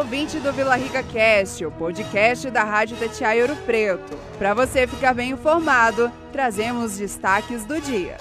ouvinte do Vila Rica Cast, o podcast da Rádio Tatiaia Ouro Preto. Para você ficar bem informado, trazemos destaques do dia.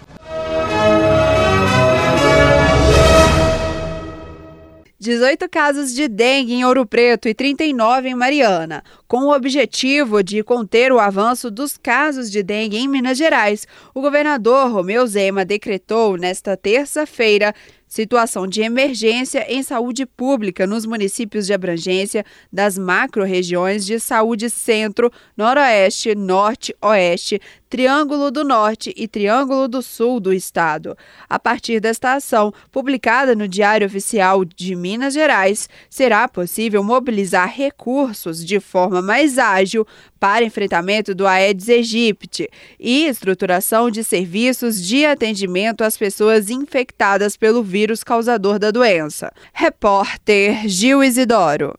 Dezoito casos de dengue em Ouro Preto e 39 em Mariana. Com o objetivo de conter o avanço dos casos de dengue em Minas Gerais, o governador Romeu Zema decretou nesta terça-feira situação de emergência em saúde pública nos municípios de abrangência das macro-regiões de saúde Centro, Noroeste, Norte, Oeste, Triângulo do Norte e Triângulo do Sul do Estado. A partir desta ação, publicada no Diário Oficial de Minas Gerais, será possível mobilizar recursos de forma mais ágil para enfrentamento do Aedes aegypti e estruturação de serviços de atendimento às pessoas infectadas pelo vírus causador da doença. Repórter Gil Isidoro.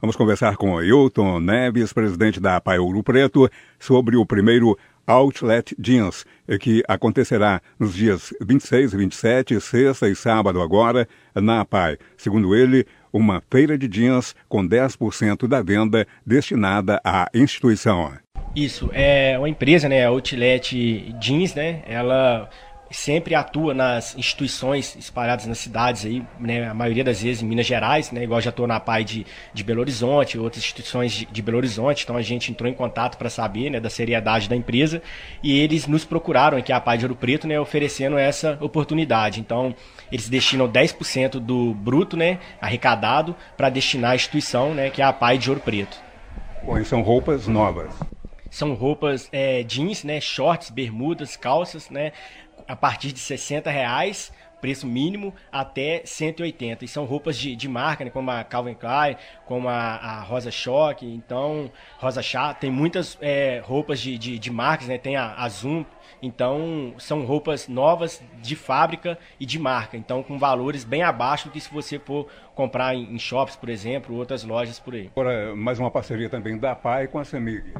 Vamos conversar com Hilton Neves, presidente da APAI Ouro Preto, sobre o primeiro Outlet Jeans, que acontecerá nos dias 26 e 27, sexta e sábado agora, na APAI. Segundo ele, uma feira de jeans com 10% da venda destinada à instituição. Isso, é uma empresa, né, a Outlet Jeans, né, ela sempre atua nas instituições espalhadas nas cidades aí, né, a maioria das vezes em Minas Gerais, né, igual já estou na PAI de, de Belo Horizonte, outras instituições de, de Belo Horizonte, então a gente entrou em contato para saber, né, da seriedade da empresa e eles nos procuraram aqui a PAI de Ouro Preto, né, oferecendo essa oportunidade. Então, eles destinam 10% do bruto, né, arrecadado para destinar à instituição, né, que é a PAI de Ouro Preto. Bom, e são roupas novas são roupas é, jeans, né, shorts, bermudas, calças, né, a partir de 60 reais, preço mínimo, até 180. E são roupas de, de marca, né, como a Calvin Klein, como a, a Rosa Choque, então, Rosa Chá, tem muitas é, roupas de, de, de, marcas, né, tem a, a Zoom, então são roupas novas de fábrica e de marca, então com valores bem abaixo do que se você for comprar em, em shops, por exemplo, outras lojas por aí. Agora, mais uma parceria também da PAI com a Semig.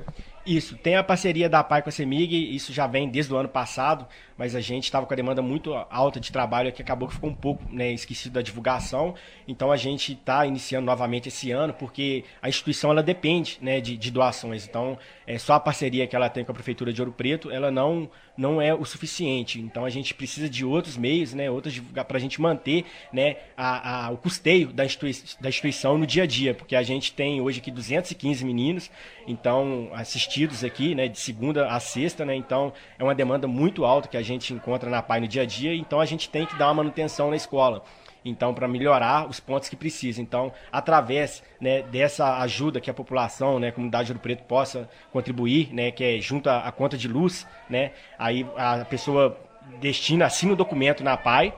Isso, tem a parceria da PAI com a Semig, isso já vem desde o ano passado, mas a gente estava com a demanda muito alta de trabalho que acabou que ficou um pouco né, esquecido da divulgação. Então a gente está iniciando novamente esse ano, porque a instituição ela depende né, de, de, doações. Então, é só a parceria que ela tem com a Prefeitura de Ouro Preto, ela não, não é o suficiente. Então a gente precisa de outros meios, né, outros para a gente manter né, a, a, o custeio da, institui da instituição no dia a dia, porque a gente tem hoje aqui 215 meninos, então assistidos aqui, né, de segunda a sexta, né, então é uma demanda muito alta que a gente encontra na PAI no dia a dia, então a gente tem que dar uma manutenção na escola então para melhorar os pontos que precisa. Então, através né, dessa ajuda que a população, né, a comunidade de Ouro Preto possa contribuir, né, que é junto à, à conta de luz, né, aí a pessoa destina, assina o documento na PAI,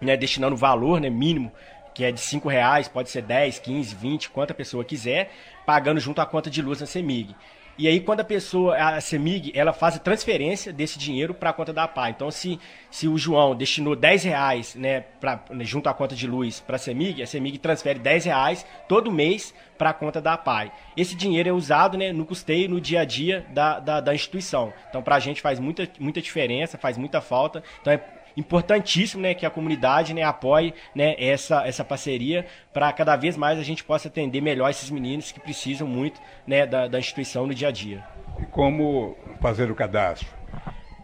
né, destinando o valor né, mínimo que é de cinco reais, pode ser 10, 15, 20, quanta pessoa quiser, pagando junto à conta de luz na CEMIG. E aí, quando a pessoa, a CEMIG, ela faz a transferência desse dinheiro para a conta da PA. Então, se, se o João destinou 10 reais né, pra, né, junto à conta de luz para a CEMIG, a CEMIG transfere 10 reais todo mês para a conta da PAI. Esse dinheiro é usado né, no custeio, no dia a dia da, da, da instituição. Então, para a gente faz muita, muita diferença, faz muita falta. Então, é importantíssimo né, que a comunidade né, apoie né, essa, essa parceria para cada vez mais a gente possa atender melhor esses meninos que precisam muito né, da, da instituição no dia a dia. E como fazer o cadastro?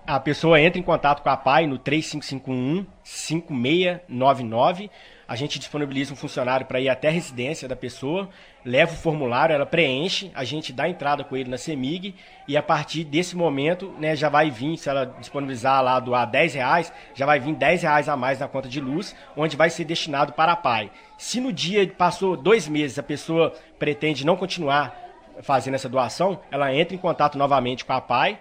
A pessoa entra em contato com a PAI no 3551 5699 a gente disponibiliza um funcionário para ir até a residência da pessoa, leva o formulário, ela preenche, a gente dá entrada com ele na CEMIG e a partir desse momento né, já vai vir, se ela disponibilizar lá doar 10 reais, já vai vir 10 reais a mais na conta de luz, onde vai ser destinado para a PAI. Se no dia passou dois meses a pessoa pretende não continuar fazendo essa doação, ela entra em contato novamente com a PAI,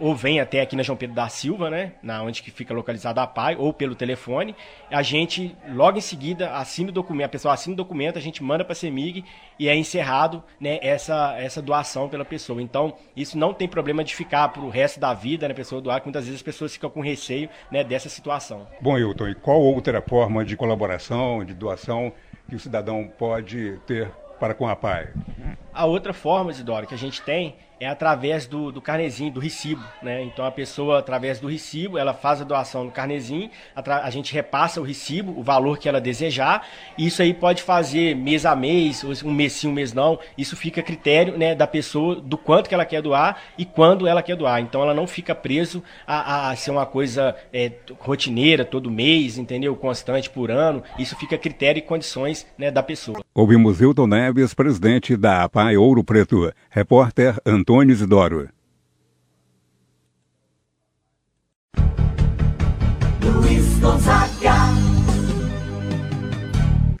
ou vem até aqui na João Pedro da Silva, né, na onde que fica localizada a PAI, ou pelo telefone, a gente logo em seguida assina o documento, a pessoa assina o documento, a gente manda para a CEMIG e é encerrado, né, essa, essa doação pela pessoa. Então, isso não tem problema de ficar para o resto da vida, né, a pessoa doar, que muitas vezes as pessoas ficam com receio, né, dessa situação. Bom, Hilton, e qual outra forma de colaboração, de doação que o cidadão pode ter para com a PAI? A outra forma, Isidoro, que a gente tem é através do, do carnezinho, do recibo, né? Então a pessoa, através do recibo, ela faz a doação no carnezinho, a, gente repassa o recibo, o valor que ela desejar, isso aí pode fazer mês a mês, um mês sim, um mês não, isso fica a critério né, da pessoa, do quanto que ela quer doar e quando ela quer doar. Então ela não fica preso a, a ser uma coisa é, rotineira, todo mês, entendeu? Constante por ano, isso fica a critério e condições né, da pessoa. Ouvimos Hilton Neves, presidente da APAI Ouro Preto, repórter Antônio Antônio Isidoro. Luiz Gonzaga.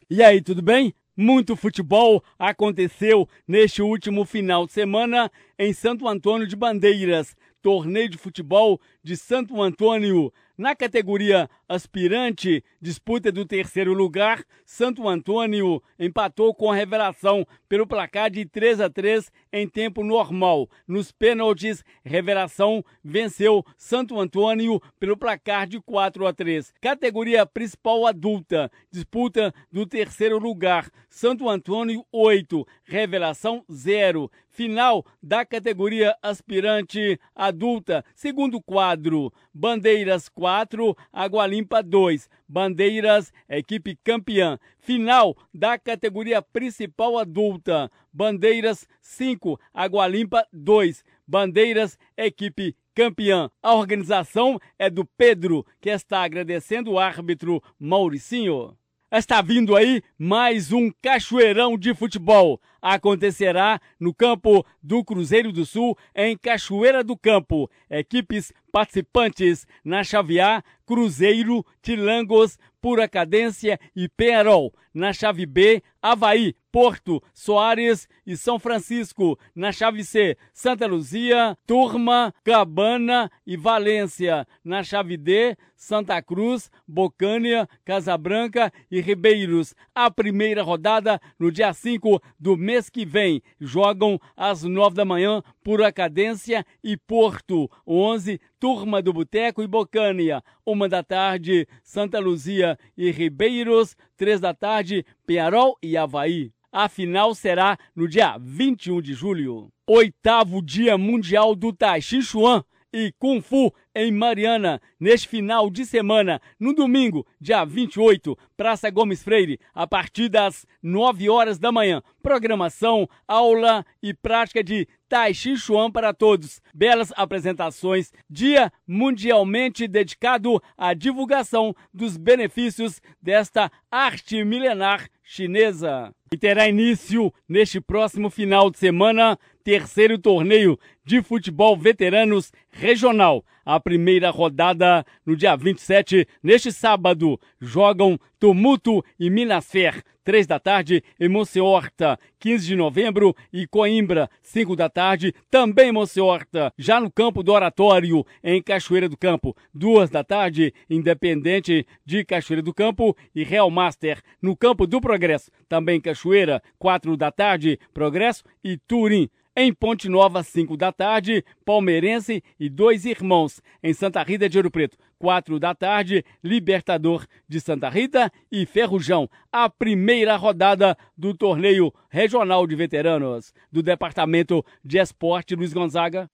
E aí, tudo bem? Muito futebol aconteceu neste último final de semana em Santo Antônio de Bandeiras, torneio de futebol de Santo Antônio. Na categoria aspirante, disputa do terceiro lugar, Santo Antônio empatou com a Revelação pelo placar de 3 a 3 em tempo normal. Nos pênaltis, Revelação venceu Santo Antônio pelo placar de 4 a 3. Categoria principal adulta, disputa do terceiro lugar, Santo Antônio 8, Revelação 0. Final da categoria aspirante adulta, segundo quadro, Bandeiras 4, Água Limpa 2. Bandeiras, equipe campeã. Final da categoria principal adulta, Bandeiras 5, Água Limpa 2. Bandeiras, equipe campeã. A organização é do Pedro, que está agradecendo o árbitro Mauricinho. Está vindo aí mais um cachoeirão de futebol. Acontecerá no campo do Cruzeiro do Sul, em Cachoeira do Campo. Equipes participantes na chave A, Cruzeiro, Tilangos, Pura Cadência e Penarol. Na chave B, Havaí, Porto, Soares e São Francisco. Na chave C, Santa Luzia, Turma, Cabana e Valência. Na chave D, Santa Cruz, Bocânia, Casabranca e Ribeiros. A primeira rodada no dia 5 do mês que vem. Jogam às 9 da manhã Pura Cadência e Porto. 11, Turma do Boteco e Bocânia. Uma da tarde, Santa Luzia e Ribeiros. Três da tarde, Penharol e Havaí. A final será no dia 21 de julho. Oitavo Dia Mundial do Tai Chi Chuan e Kung Fu em Mariana, neste final de semana, no domingo, dia 28, Praça Gomes Freire, a partir das 9 horas da manhã. Programação, aula e prática de Tai Chi Chuan para todos. Belas apresentações, dia mundialmente dedicado à divulgação dos benefícios desta arte milenar chinesa. E terá início neste próximo final de semana, terceiro torneio de futebol veteranos regional. A primeira rodada no dia 27, neste sábado, jogam Tumulto e Minasfer, 3 da tarde, em Monseorta, 15 de novembro, e Coimbra, 5 da tarde, também em Monseorta. Já no campo do Oratório, em Cachoeira do Campo, 2 da tarde, Independente de Cachoeira do Campo e Real Master, no campo do Progresso, também em Cachoeira, 4 da tarde, Progresso e Turim. Em Ponte Nova, 5 da tarde, Palmeirense e Dois Irmãos. Em Santa Rita de Ouro Preto, 4 da tarde, Libertador de Santa Rita e Ferrujão. A primeira rodada do torneio regional de veteranos do Departamento de Esporte Luiz Gonzaga.